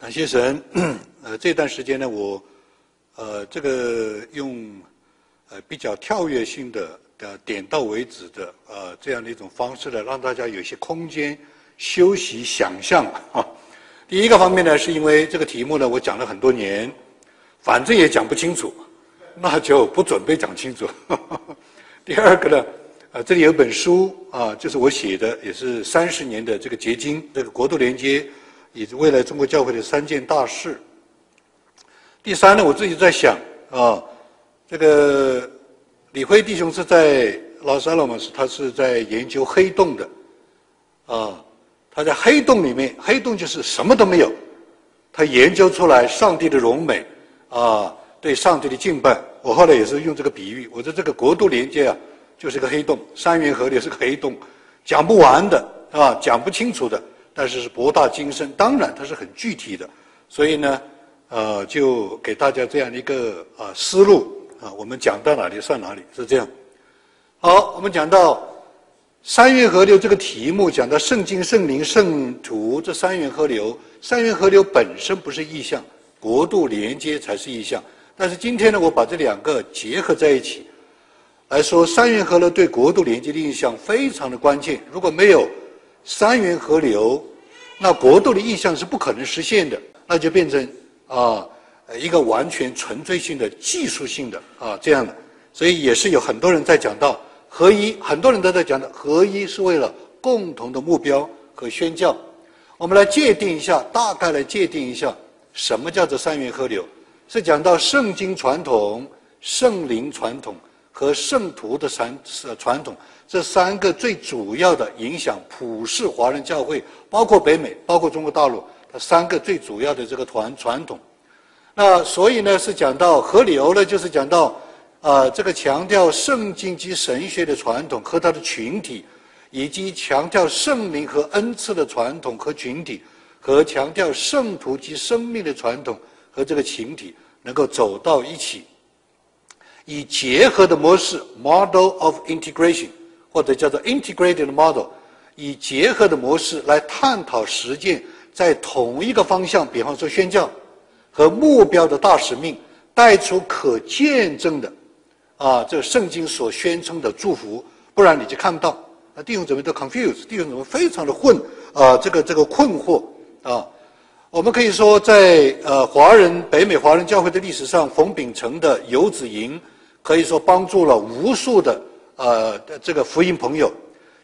感谢神，呃，这段时间呢，我呃这个用呃比较跳跃性的的点到为止的呃这样的一种方式呢，让大家有些空间休息想象啊。第一个方面呢，是因为这个题目呢，我讲了很多年，反正也讲不清楚，那就不准备讲清楚。第二个呢，呃，这里有本书啊，就是我写的，也是三十年的这个结晶，这个国度连接。以及未来中国教会的三件大事。第三呢，我自己在想啊，这个李辉弟兄是在老萨罗嘛，是他是在研究黑洞的，啊，他在黑洞里面，黑洞就是什么都没有，他研究出来上帝的荣美，啊，对上帝的敬拜。我后来也是用这个比喻，我说这个国度连接啊，就是个黑洞，三元河流是个黑洞，讲不完的啊，讲不清楚的。但是是博大精深，当然它是很具体的，所以呢，呃，就给大家这样的一个啊思路啊，我们讲到哪里算哪里，是这样。好，我们讲到三元河流这个题目，讲到圣经、圣灵、圣徒这三元河流，三元河流本身不是意象，国度连接才是意象。但是今天呢，我把这两个结合在一起来说，三元河流对国度连接的印象非常的关键，如果没有。三元河流，那国度的意向是不可能实现的，那就变成啊一个完全纯粹性的技术性的啊这样的，所以也是有很多人在讲到合一，很多人都在讲的合一是为了共同的目标和宣教。我们来界定一下，大概来界定一下什么叫做三元河流，是讲到圣经传统、圣灵传统和圣徒的传传统。这三个最主要的影响普世华人教会，包括北美，包括中国大陆，它三个最主要的这个传传统。那所以呢，是讲到河流呢，就是讲到呃，这个强调圣经及神学的传统和它的群体，以及强调圣灵和恩赐的传统和群体，和强调圣徒及生命的传统和这个群体能够走到一起，以结合的模式 （model of integration）。或者叫做 integrated model，以结合的模式来探讨实践在同一个方向，比方说宣教和目标的大使命，带出可见证的啊，这圣经所宣称的祝福，不然你就看不到。那弟兄姊妹都 confuse，弟兄姊妹非常的混啊，这个这个困惑啊。我们可以说，在呃华人北美华人教会的历史上，冯秉成的游子营可以说帮助了无数的。呃，这个福音朋友，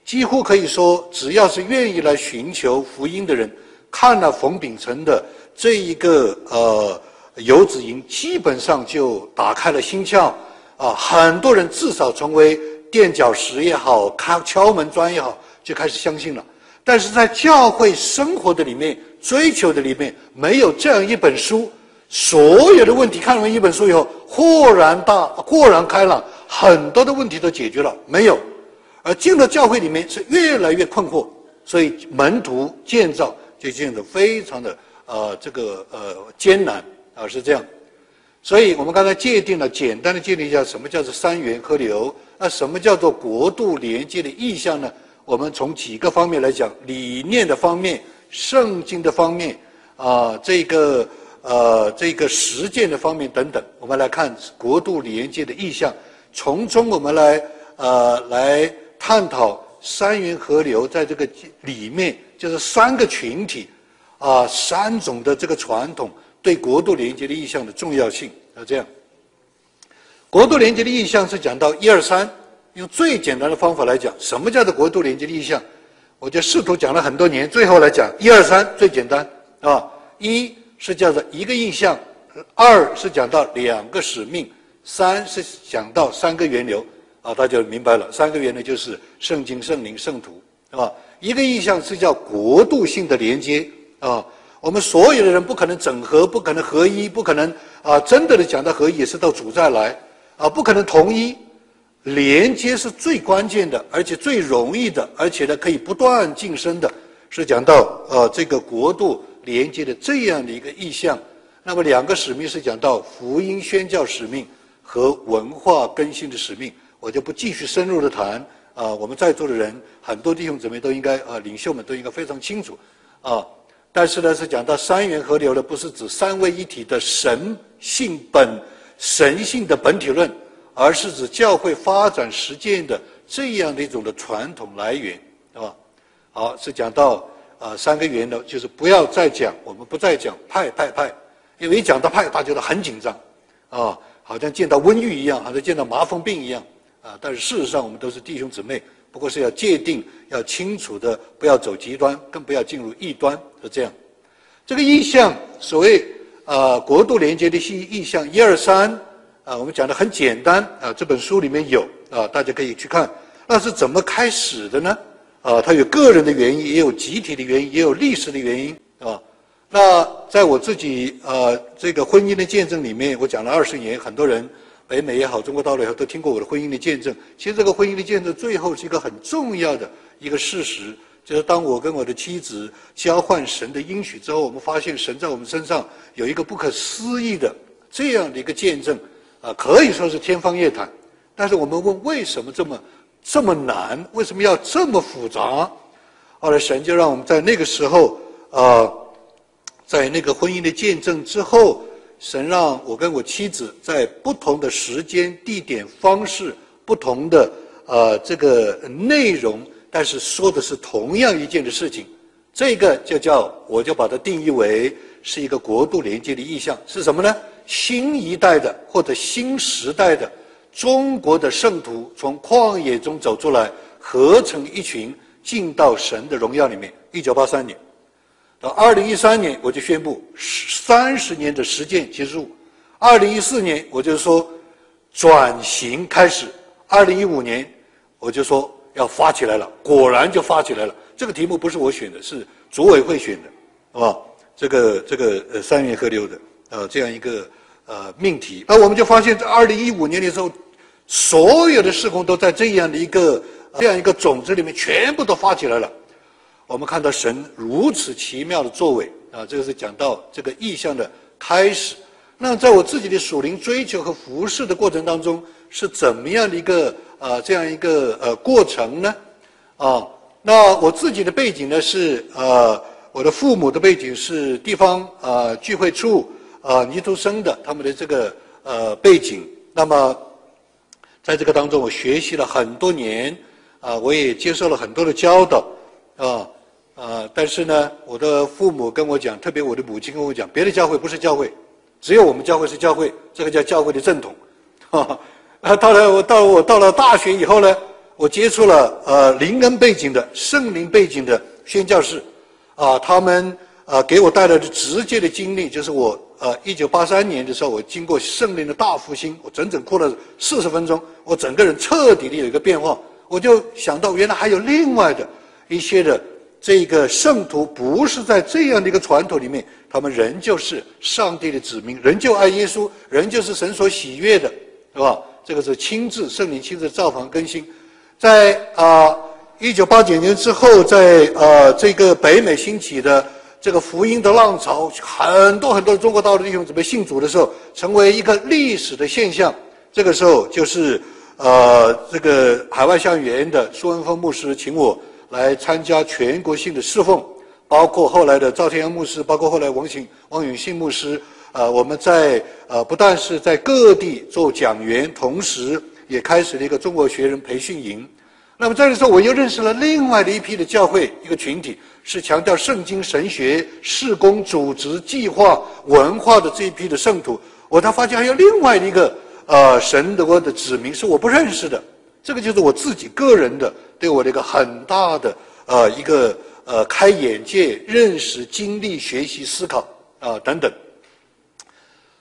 几乎可以说，只要是愿意来寻求福音的人，看了冯秉成的这一个呃游子吟，基本上就打开了心窍。啊，很多人至少成为垫脚石也好，敲敲门砖也好，就开始相信了。但是在教会生活的里面，追求的里面，没有这样一本书，所有的问题看完一本书以后，豁然大，豁然开朗。很多的问题都解决了没有？而进了教会里面是越来越困惑，所以门徒建造就变得非常的呃这个呃艰难啊是这样。所以我们刚才界定了简单的界定一下什么叫做三元河流，那什么叫做国度连接的意向呢？我们从几个方面来讲，理念的方面、圣经的方面啊，这个呃这个实践的方面等等，我们来看国度连接的意向。从中我们来呃来探讨三元河流在这个里面就是三个群体啊三种的这个传统对国度连接的意向的重要性啊这样，国度连接的意向是讲到一二三，用最简单的方法来讲，什么叫做国度连接的意向？我就试图讲了很多年，最后来讲一二三最简单啊，一是叫做一个印象，二是讲到两个使命。三是讲到三个源流啊，大家明白了。三个源流就是圣经、圣灵、圣徒，是吧？一个印象是叫国度性的连接啊。我们所有的人不可能整合，不可能合一，不可能啊，真的的讲到合一也是到主再来啊，不可能统一。连接是最关键的，而且最容易的，而且呢可以不断晋升的，是讲到呃这个国度连接的这样的一个意象。那么两个使命是讲到福音宣教使命。和文化更新的使命，我就不继续深入的谈啊。我们在座的人，很多弟兄姊妹都应该啊，领袖们都应该非常清楚啊。但是呢，是讲到三元合流的，不是指三位一体的神性本神性的本体论，而是指教会发展实践的这样的一种的传统来源，对吧？好，是讲到啊三个原则，就是不要再讲，我们不再讲派派派，因为一讲到派，大家都很紧张，啊，好像见到瘟疫一样，好像见到麻风病一样，啊，但是事实上我们都是弟兄姊妹。不过是要界定，要清楚的，不要走极端，更不要进入异端，是这样。这个意象，所谓啊国度连接的意意象一二三啊，我们讲的很简单啊，这本书里面有啊，大家可以去看。那是怎么开始的呢？啊，它有个人的原因，也有集体的原因，也有历史的原因，啊。那在我自己呃这个婚姻的见证里面，我讲了二十年，很多人。北美也好，中国大陆也好，都听过我的婚姻的见证。其实这个婚姻的见证，最后是一个很重要的一个事实，就是当我跟我的妻子交换神的应许之后，我们发现神在我们身上有一个不可思议的这样的一个见证，啊，可以说是天方夜谭。但是我们问，为什么这么这么难？为什么要这么复杂？后来神就让我们在那个时候，呃，在那个婚姻的见证之后。神让我跟我妻子在不同的时间、地点、方式、不同的呃这个内容，但是说的是同样一件的事情，这个就叫我就把它定义为是一个国度连接的意象，是什么呢？新一代的或者新时代的中国的圣徒从旷野中走出来，合成一群，进到神的荣耀里面。一九八三年。到二零一三年，我就宣布三十年的实践结束。二零一四年，我就说转型开始。二零一五年，我就说要发起来了，果然就发起来了。这个题目不是我选的，是组委会选的，是吧？这个这个呃三元河流的呃这样一个呃命题。那我们就发现，在二零一五年的时候，所有的事工都在这样的一个这样一个种子里面，全部都发起来了。我们看到神如此奇妙的作为啊，这个是讲到这个意象的开始。那在我自己的属灵追求和服侍的过程当中，是怎么样的一个呃这样一个呃过程呢？啊，那我自己的背景呢是呃我的父母的背景是地方呃聚会处啊尼徒生的他们的这个呃背景。那么在这个当中，我学习了很多年啊，我也接受了很多的教导啊。啊，但是呢，我的父母跟我讲，特别我的母亲跟我讲，别的教会不是教会，只有我们教会是教会，这个叫教会的正统。啊，到了我到我到了大学以后呢，我接触了呃灵恩背景的、圣灵背景的宣教士，啊，他们啊给我带来的直接的经历，就是我呃一九八三年的时候，我经过圣灵的大复兴，我整整哭了四十分钟，我整个人彻底的有一个变化，我就想到原来还有另外的一些的。这个圣徒不是在这样的一个传统里面，他们仍旧是上帝的子民，仍旧爱耶稣，仍旧是神所喜悦的，是吧？这个是亲自圣灵亲自造访更新，在啊一九八九年之后，在呃这个北美兴起的这个福音的浪潮，很多很多中国大陆弟兄准备信主的时候，成为一个历史的现象。这个时候就是呃这个海外校园的苏文峰牧师请我。来参加全国性的侍奉，包括后来的赵天阳牧师，包括后来王醒、王永信牧师。呃，我们在呃不但是在各地做讲员，同时也开始了一个中国学人培训营。那么这个时候，我又认识了另外的一批的教会一个群体，是强调圣经神学、事工组织、计划、文化的这一批的圣徒。我才发现还有另外一个呃神的我的子民是我不认识的。这个就是我自己个人的。对我的一个很大的呃一个呃开眼界、认识、经历、学习、思考啊等等。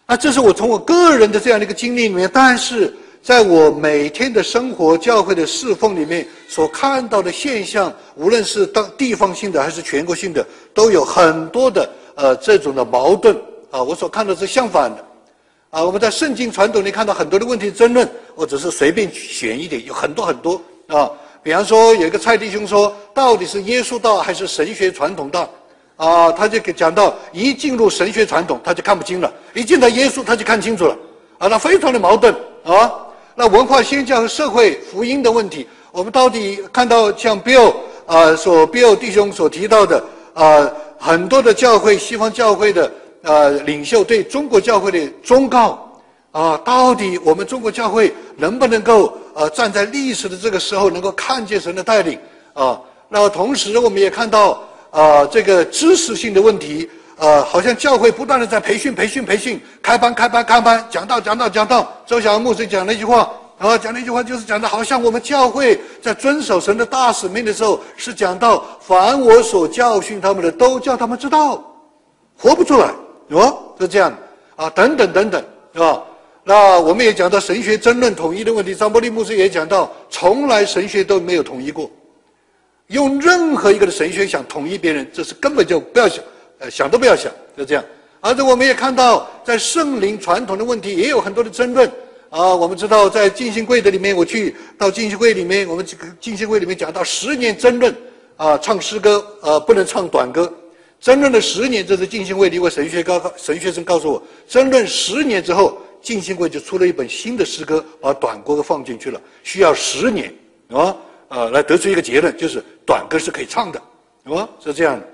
那这是我从我个人的这样的一个经历里面，但是在我每天的生活、教会的侍奉里面所看到的现象，无论是当地方性的还是全国性的，都有很多的呃这种的矛盾啊。我所看到是相反的啊。我们在圣经传统里看到很多的问题争论，我只是随便选一点，有很多很多啊。比方说，有一个蔡弟兄说，到底是耶稣道还是神学传统道？啊，他就给讲到，一进入神学传统，他就看不清了；一进到耶稣，他就看清楚了。啊，那非常的矛盾啊。那文化宣教和社会福音的问题，我们到底看到像 Bill 啊所 Bill 弟兄所提到的啊，很多的教会，西方教会的呃领袖对中国教会的忠告啊，到底我们中国教会能不能够呃站在历史的这个时候，能够看见神的带领啊？那同时我们也看到啊，这个知识性的问题，呃，好像教会不断的在培训、培训、培训，开班、开班、开班，讲道、讲道、讲道。周小牧师讲了一句话。啊，讲了一句话就是讲的，好像我们教会在遵守神的大使命的时候，是讲到凡我所教训他们的，都叫他们知道，活不出来，是吧？是这样啊，等等等等，是吧？那我们也讲到神学争论统一的问题，张伯利牧师也讲到，从来神学都没有统一过，用任何一个的神学想统一别人，这是根本就不要想，想都不要想，就这样。而且我们也看到，在圣灵传统的问题也有很多的争论。啊，我们知道在进信会的里面，我去到进信会里面，我们这个进信会里面讲到十年争论，啊，唱诗歌，呃，不能唱短歌，争论了十年，这是进信会的一位神学高神学生告诉我，争论十年之后，进信会就出了一本新的诗歌，把短歌放进去了，需要十年，啊，呃，来得出一个结论，就是短歌是可以唱的，是吧？是这样的，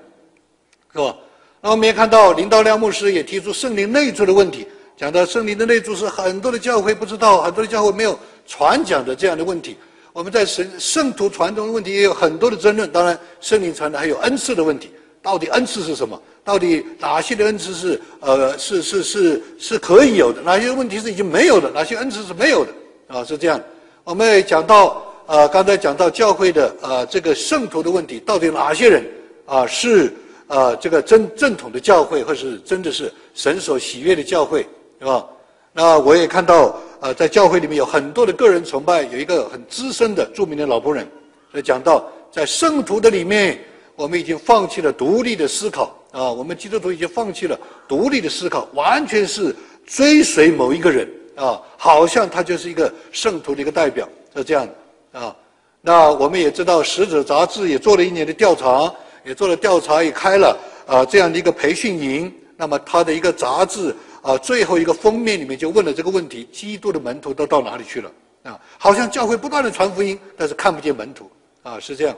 是吧？那我们也看到林道亮牧师也提出圣灵内住的问题。讲到圣灵的内住是很多的教会不知道，很多的教会没有传讲的这样的问题。我们在神圣徒传统的问题也有很多的争论。当然，圣灵传的还有恩赐的问题，到底恩赐是什么？到底哪些的恩赐是呃是是是是可以有的？哪些问题是已经没有的？哪些恩赐是没有的？啊，是这样。我们也讲到呃刚才讲到教会的呃这个圣徒的问题，到底哪些人啊是呃这个正正统的教会，或是真的是神所喜悦的教会？是吧？那我也看到，呃，在教会里面有很多的个人崇拜，有一个很资深的著名的老仆人，所以讲到在圣徒的里面，我们已经放弃了独立的思考啊，我们基督徒已经放弃了独立的思考，完全是追随某一个人啊，好像他就是一个圣徒的一个代表，是这样的啊。那我们也知道，《使者》杂志也做了一年的调查，也做了调查，也开了啊这样的一个培训营。那么他的一个杂志。啊，最后一个封面里面就问了这个问题：基督的门徒都到哪里去了？啊，好像教会不断的传福音，但是看不见门徒，啊，是这样，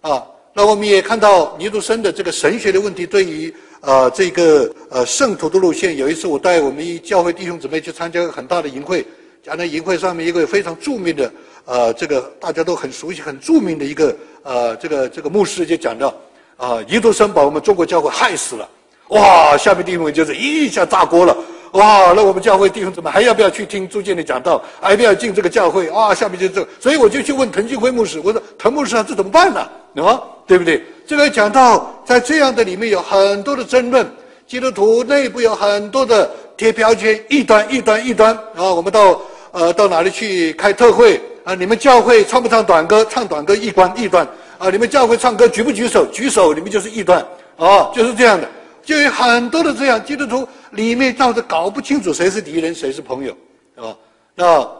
啊，那我们也看到尼杜生的这个神学的问题，对于呃这个呃圣徒的路线。有一次我带我们一教会弟兄姊妹去参加个很大的营会，讲到营会上面一个非常著名的呃这个大家都很熟悉、很著名的一个呃这个这个牧师就讲到啊，一度生把我们中国教会害死了。哇！下面弟兄们就是一下炸锅了。哇！那我们教会弟兄怎么还要不要去听朱建的讲道？还要不要进这个教会？啊！下面就这，所以我就去问滕俊辉牧师，我说滕牧师啊，这怎么办呢？啊，对不对？这个讲到在这样的里面有很多的争论，基督徒内部有很多的贴标签，一端、一端、一端。啊，我们到呃到哪里去开特会啊？你们教会唱不唱短歌？唱短歌一端，一端。啊，你们教会唱歌举不举手？举手，你们就是异端。啊，就是这样的。就有很多的这样基督徒里面，倒是搞不清楚谁是敌人，谁是朋友，是吧？那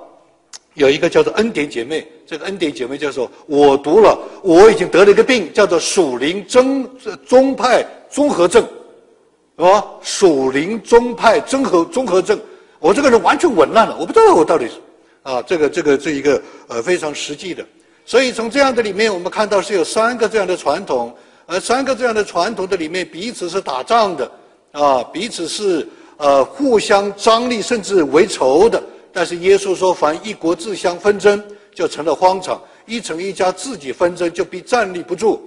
有一个叫做恩典姐妹，这个恩典姐妹就说：“我读了，我已经得了一个病，叫做属灵宗宗派综合症，是吧？属灵宗派综合综合症，我这个人完全紊乱了，我不知道我到底是啊，这个这个这一个呃非常实际的。所以从这样的里面，我们看到是有三个这样的传统。”而三个这样的传统的里面，彼此是打仗的，啊，彼此是呃互相张力，甚至为仇的。但是耶稣说，凡一国自相纷争，就成了荒场；一城一家自己纷争，就必站立不住。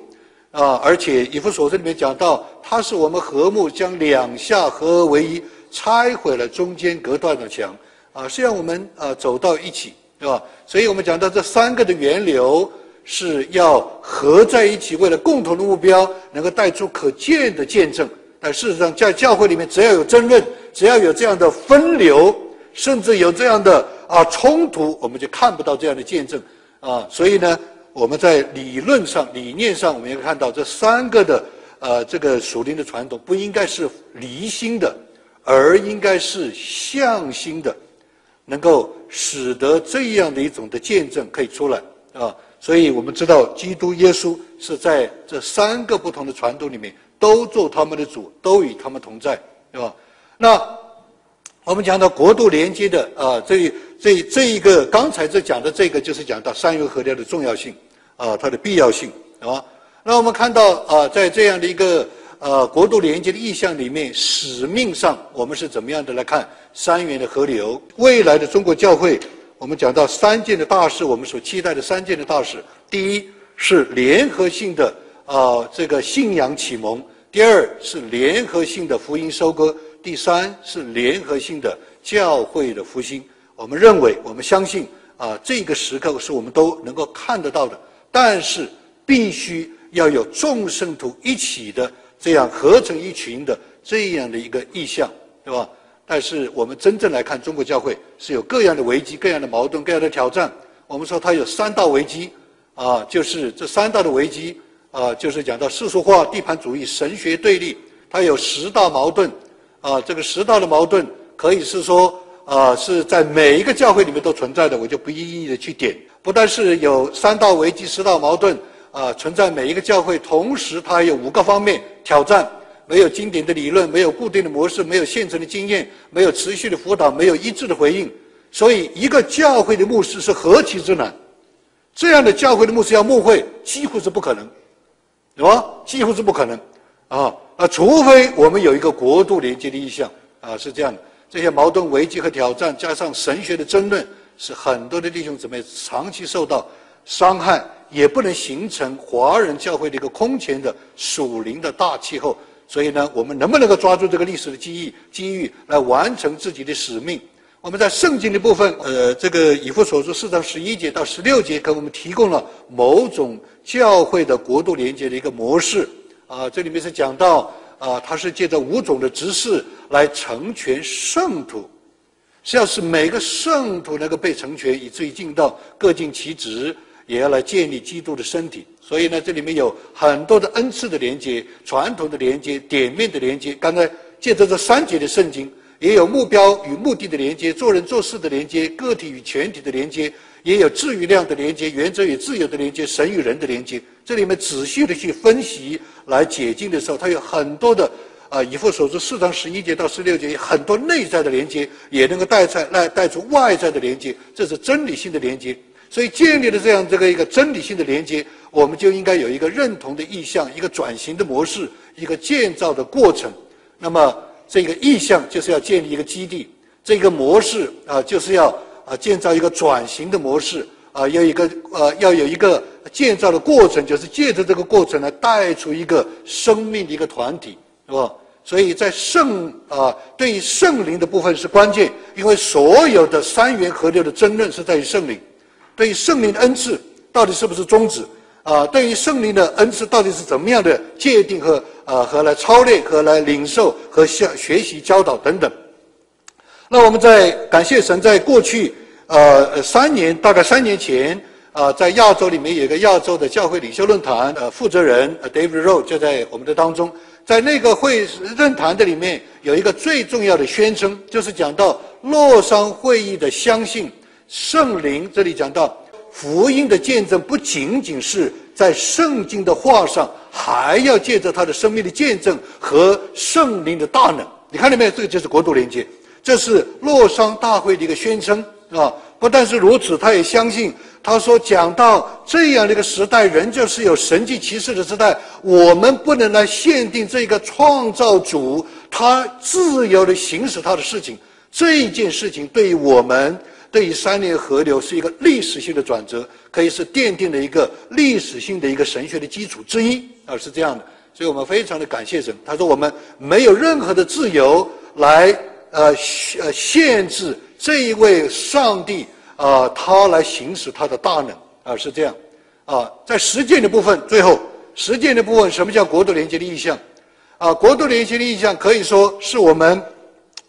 啊，而且以弗所这里面讲到，他是我们和睦，将两下合而为一，拆毁了中间隔断的墙，啊，是让我们啊走到一起，对吧？所以我们讲到这三个的源流。是要合在一起，为了共同的目标，能够带出可见的见证。但事实上，在教会里面，只要有争论，只要有这样的分流，甚至有这样的啊冲突，我们就看不到这样的见证啊。所以呢，我们在理论上、理念上，我们也看到这三个的呃这个属灵的传统，不应该是离心的，而应该是向心的，能够使得这样的一种的见证可以出来啊。所以我们知道，基督耶稣是在这三个不同的传统里面都做他们的主，都与他们同在，对吧？那我们讲到国度连接的啊，这这这一个刚才这讲的这个，就是讲到三元合调的重要性啊，它的必要性，啊。那我们看到啊，在这样的一个呃国度连接的意向里面，使命上我们是怎么样的来看三元的河流？未来的中国教会，我们讲到三件的大事，我们所期待的三件的大事，第一是联合性的啊这个信仰启蒙，第二是联合性的福音收割，第三是联合性的教会的复兴。我们认为，我们相信啊这个时刻是我们都能够看得到的，但是必须。要有众圣徒一起的这样合成一群的这样的一个意向，对吧？但是我们真正来看，中国教会是有各样的危机、各样的矛盾、各样的挑战。我们说它有三大危机，啊，就是这三大的危机，啊，就是讲到世俗化、地盘主义、神学对立。它有十大矛盾，啊，这个十大的矛盾可以是说，啊，是在每一个教会里面都存在的，我就不一一的去点。不但是有三大危机、十大矛盾。啊，存在每一个教会，同时它有五个方面挑战：没有经典的理论，没有固定的模式，没有现成的经验，没有持续的辅导，没有一致的回应。所以，一个教会的牧师是何其之难！这样的教会的牧师要牧会，几乎是不可能，对吧？几乎是不可能啊！啊，除非我们有一个国度连接的意向啊，是这样的。这些矛盾、危机和挑战，加上神学的争论，使很多的弟兄姊妹长期受到伤害。也不能形成华人教会的一个空前的属灵的大气候，所以呢，我们能不能够抓住这个历史的机遇，机遇来完成自己的使命？我们在圣经的部分，呃，这个以弗所书四章十一节到十六节，给我们提供了某种教会的国度连接的一个模式。啊，这里面是讲到，啊，它是借着五种的执事来成全圣徒，是要使每个圣徒能够被成全，以至于尽到各尽其职。也要来建立基督的身体，所以呢，这里面有很多的恩赐的连接、传统的连接、点面的连接。刚才借着这三节的圣经，也有目标与目的的连接、做人做事的连接、个体与全体的连接，也有质与量的连接、原则与自由的连接、神与人的连接。这里面仔细的去分析来解经的时候，它有很多的啊，以父所说四章十一节到十六节，很多内在的连接，也能够带出来带出外在的连接，这是真理性的连接。所以建立了这样这个一个真理性的连接，我们就应该有一个认同的意向，一个转型的模式，一个建造的过程。那么这个意向就是要建立一个基地，这个模式啊就是要啊建造一个转型的模式啊，要一个呃要有一个建造的过程，就是借着这个过程来带出一个生命的一个团体，是吧？所以在圣啊对于圣灵的部分是关键，因为所有的三元合流的争论是在于圣灵。对于圣灵的恩赐到底是不是终止？啊，对于圣灵的恩赐到底是怎么样的界定和呃和来操练和来领受和向学习教导等等？那我们在感谢神，在过去呃三年，大概三年前啊，在亚洲里面有一个亚洲的教会领袖论坛，呃，负责人 David Rowe 就在我们的当中，在那个会论坛的里面有一个最重要的宣称，就是讲到洛桑会议的相信。圣灵这里讲到福音的见证，不仅仅是在圣经的话上，还要借着他的生命的见证和圣灵的大能。你看到没有？这个就是国度连接，这是洛桑大会的一个宣称，啊！不但是如此，他也相信他说讲到这样的一个时代，仍旧是有神迹奇事的时代。我们不能来限定这个创造主他自由的行使他的事情。这一件事情对于我们。对于三年河流是一个历史性的转折，可以是奠定了一个历史性的一个神学的基础之一，啊，是这样的。所以我们非常的感谢神。他说我们没有任何的自由来呃呃限制这一位上帝啊，他来行使他的大能，啊，是这样。啊，在实践的部分，最后实践的部分，什么叫国度连接的意向？啊，国度连接的意向可以说是我们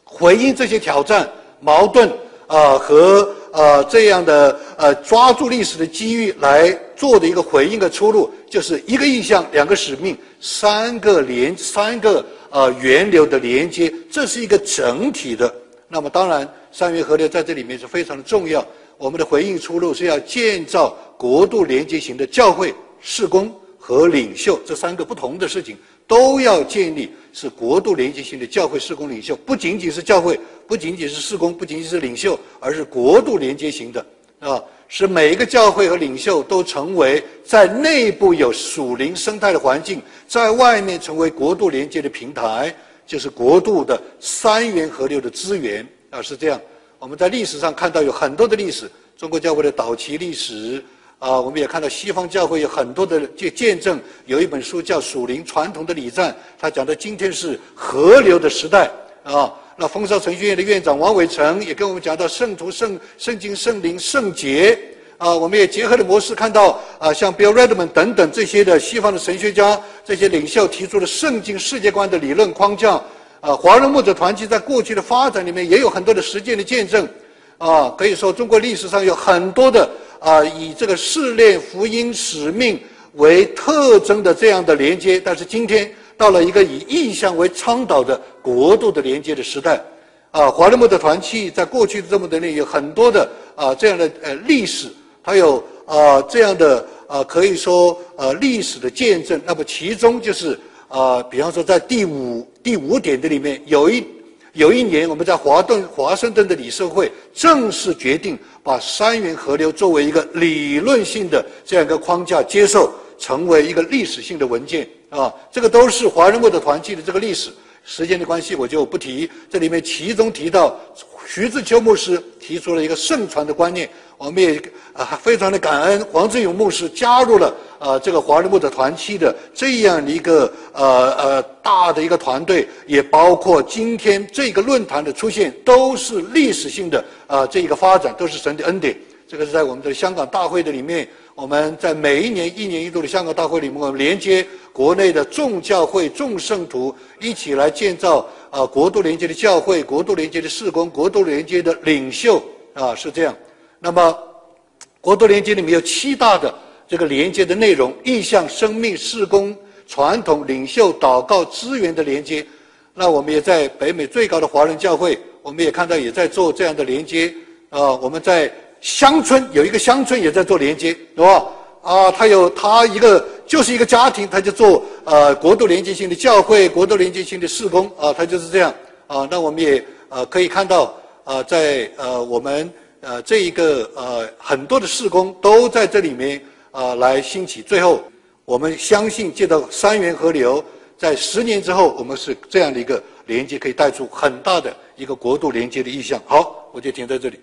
回应这些挑战、矛盾。啊，和呃这样的呃抓住历史的机遇来做的一个回应的出路，就是一个意向、两个使命、三个连、三个呃源流的连接，这是一个整体的。那么当然，三元河流在这里面是非常的重要。我们的回应出路是要建造国度连接型的教会、事工和领袖这三个不同的事情。都要建立是国度连接性的教会施工领袖，不仅仅是教会，不仅仅是施工，不仅仅是领袖，而是国度连接型的，啊。使每一个教会和领袖都成为在内部有属灵生态的环境，在外面成为国度连接的平台，就是国度的三元河流的资源啊，是这样。我们在历史上看到有很多的历史，中国教会的早期历史啊，我们也看到西方教会有很多的见见证。有一本书叫《属灵传统的礼赞》，他讲的今天是河流的时代啊。那丰少神学院的院长王伟成也跟我们讲到圣徒、圣圣经、圣灵、圣洁啊，我们也结合的模式看到啊，像 Bill Redman 等等这些的西方的神学家、这些领袖提出了圣经世界观的理论框架啊。华人牧者团体在过去的发展里面也有很多的实践的见证啊，可以说中国历史上有很多的啊，以这个试炼福音使命为特征的这样的连接，但是今天。到了一个以意向为倡导的国度的连接的时代，啊，华人牧的团契在过去的这么多年有很多的啊这样的呃历史，它有啊这样的啊可以说呃历史的见证。那么其中就是啊，比方说在第五第五点的里面，有一有一年我们在华顿华盛顿的理事会正式决定把三元河流作为一个理论性的这样一个框架接受，成为一个历史性的文件。啊，这个都是华人会的团契的这个历史，时间的关系我就不提。这里面其中提到徐志秋牧师提出了一个盛传的观念，我们也啊非常的感恩黄志勇牧师加入了啊这个华人牧的团契的这样的一个呃呃大的一个团队，也包括今天这个论坛的出现，都是历史性的啊这一个发展，都是神的恩典。这个是在我们的香港大会的里面，我们在每一年一年一度的香港大会里面，我们连接。国内的众教会、众圣徒一起来建造啊，国度连接的教会、国度连接的事工、国度连接的领袖啊，是这样。那么，国度连接里面有七大的这个连接的内容：意向、生命、事工、传统、领袖、祷告、资源的连接。那我们也在北美最高的华人教会，我们也看到也在做这样的连接啊。我们在乡村有一个乡村也在做连接，是吧？啊，他有他一个。就是一个家庭，他就做呃国度连接性的教会、国度连接性的事工啊，他就是这样啊。那我们也呃可以看到啊，在呃我们呃这一个呃很多的事工都在这里面啊来兴起。最后，我们相信借到三元河流，在十年之后，我们是这样的一个连接，可以带出很大的一个国度连接的意向。好，我就停在这里。